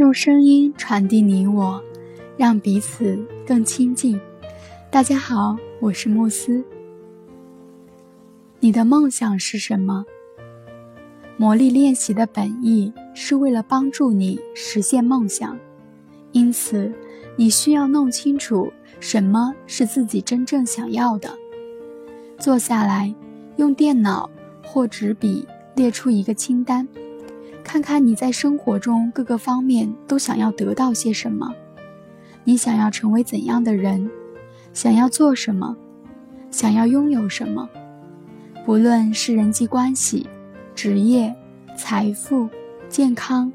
用声音传递你我，让彼此更亲近。大家好，我是慕斯。你的梦想是什么？魔力练习的本意是为了帮助你实现梦想，因此你需要弄清楚什么是自己真正想要的。坐下来，用电脑或纸笔列出一个清单。看看你在生活中各个方面都想要得到些什么，你想要成为怎样的人，想要做什么，想要拥有什么，不论是人际关系、职业、财富、健康，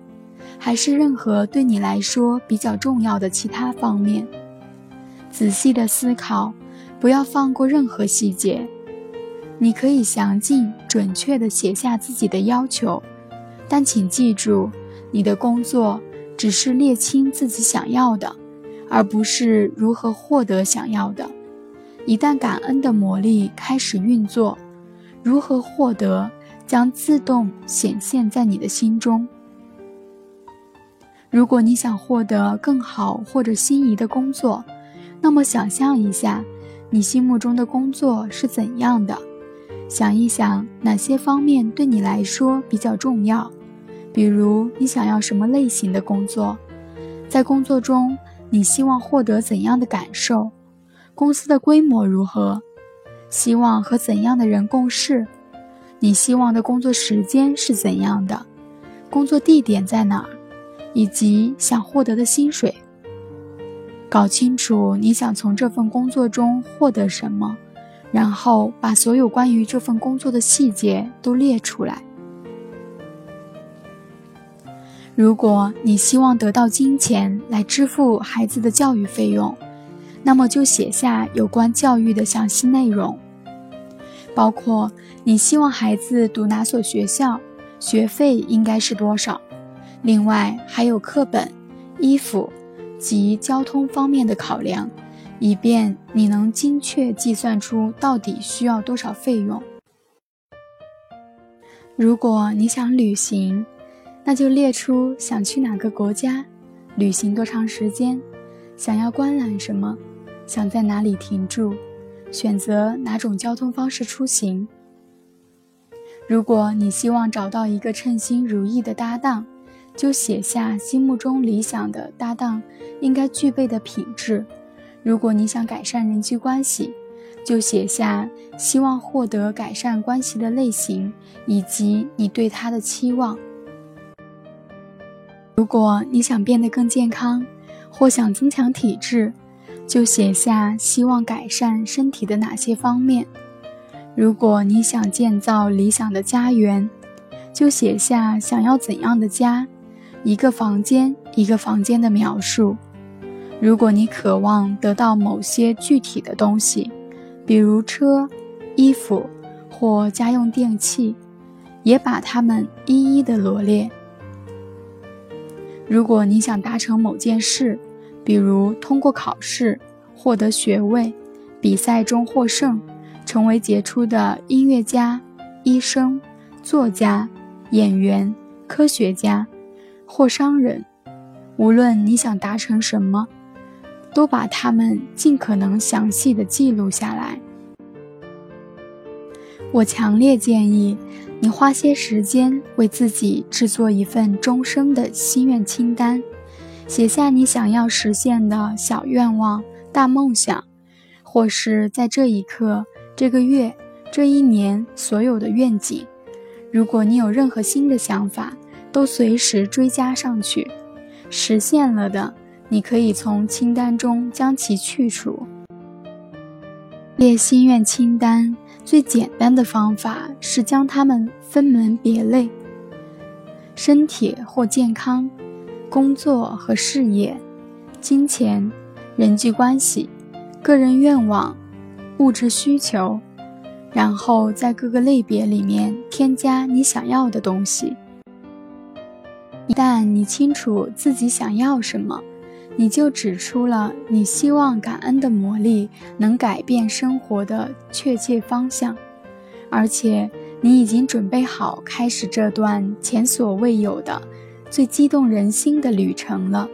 还是任何对你来说比较重要的其他方面，仔细的思考，不要放过任何细节。你可以详尽、准确地写下自己的要求。但请记住，你的工作只是列清自己想要的，而不是如何获得想要的。一旦感恩的魔力开始运作，如何获得将自动显现在你的心中。如果你想获得更好或者心仪的工作，那么想象一下，你心目中的工作是怎样的？想一想哪些方面对你来说比较重要，比如你想要什么类型的工作，在工作中你希望获得怎样的感受，公司的规模如何，希望和怎样的人共事，你希望的工作时间是怎样的，工作地点在哪儿，以及想获得的薪水。搞清楚你想从这份工作中获得什么。然后把所有关于这份工作的细节都列出来。如果你希望得到金钱来支付孩子的教育费用，那么就写下有关教育的详细内容，包括你希望孩子读哪所学校，学费应该是多少，另外还有课本、衣服及交通方面的考量。以便你能精确计算出到底需要多少费用。如果你想旅行，那就列出想去哪个国家，旅行多长时间，想要观览什么，想在哪里停住，选择哪种交通方式出行。如果你希望找到一个称心如意的搭档，就写下心目中理想的搭档应该具备的品质。如果你想改善人际关系，就写下希望获得改善关系的类型以及你对他的期望。如果你想变得更健康，或想增强体质，就写下希望改善身体的哪些方面。如果你想建造理想的家园，就写下想要怎样的家，一个房间一个房间的描述。如果你渴望得到某些具体的东西，比如车、衣服或家用电器，也把它们一一的罗列。如果你想达成某件事，比如通过考试、获得学位、比赛中获胜、成为杰出的音乐家、医生、作家、演员、科学家或商人，无论你想达成什么。都把它们尽可能详细的记录下来。我强烈建议你花些时间为自己制作一份终生的心愿清单，写下你想要实现的小愿望、大梦想，或是在这一刻、这个月、这一年所有的愿景。如果你有任何新的想法，都随时追加上去。实现了的。你可以从清单中将其去除。列心愿清单最简单的方法是将它们分门别类：身体或健康、工作和事业、金钱、人际关系、个人愿望、物质需求，然后在各个类别里面添加你想要的东西。一旦你清楚自己想要什么，你就指出了你希望感恩的魔力能改变生活的确切方向，而且你已经准备好开始这段前所未有的最激动人心的旅程了。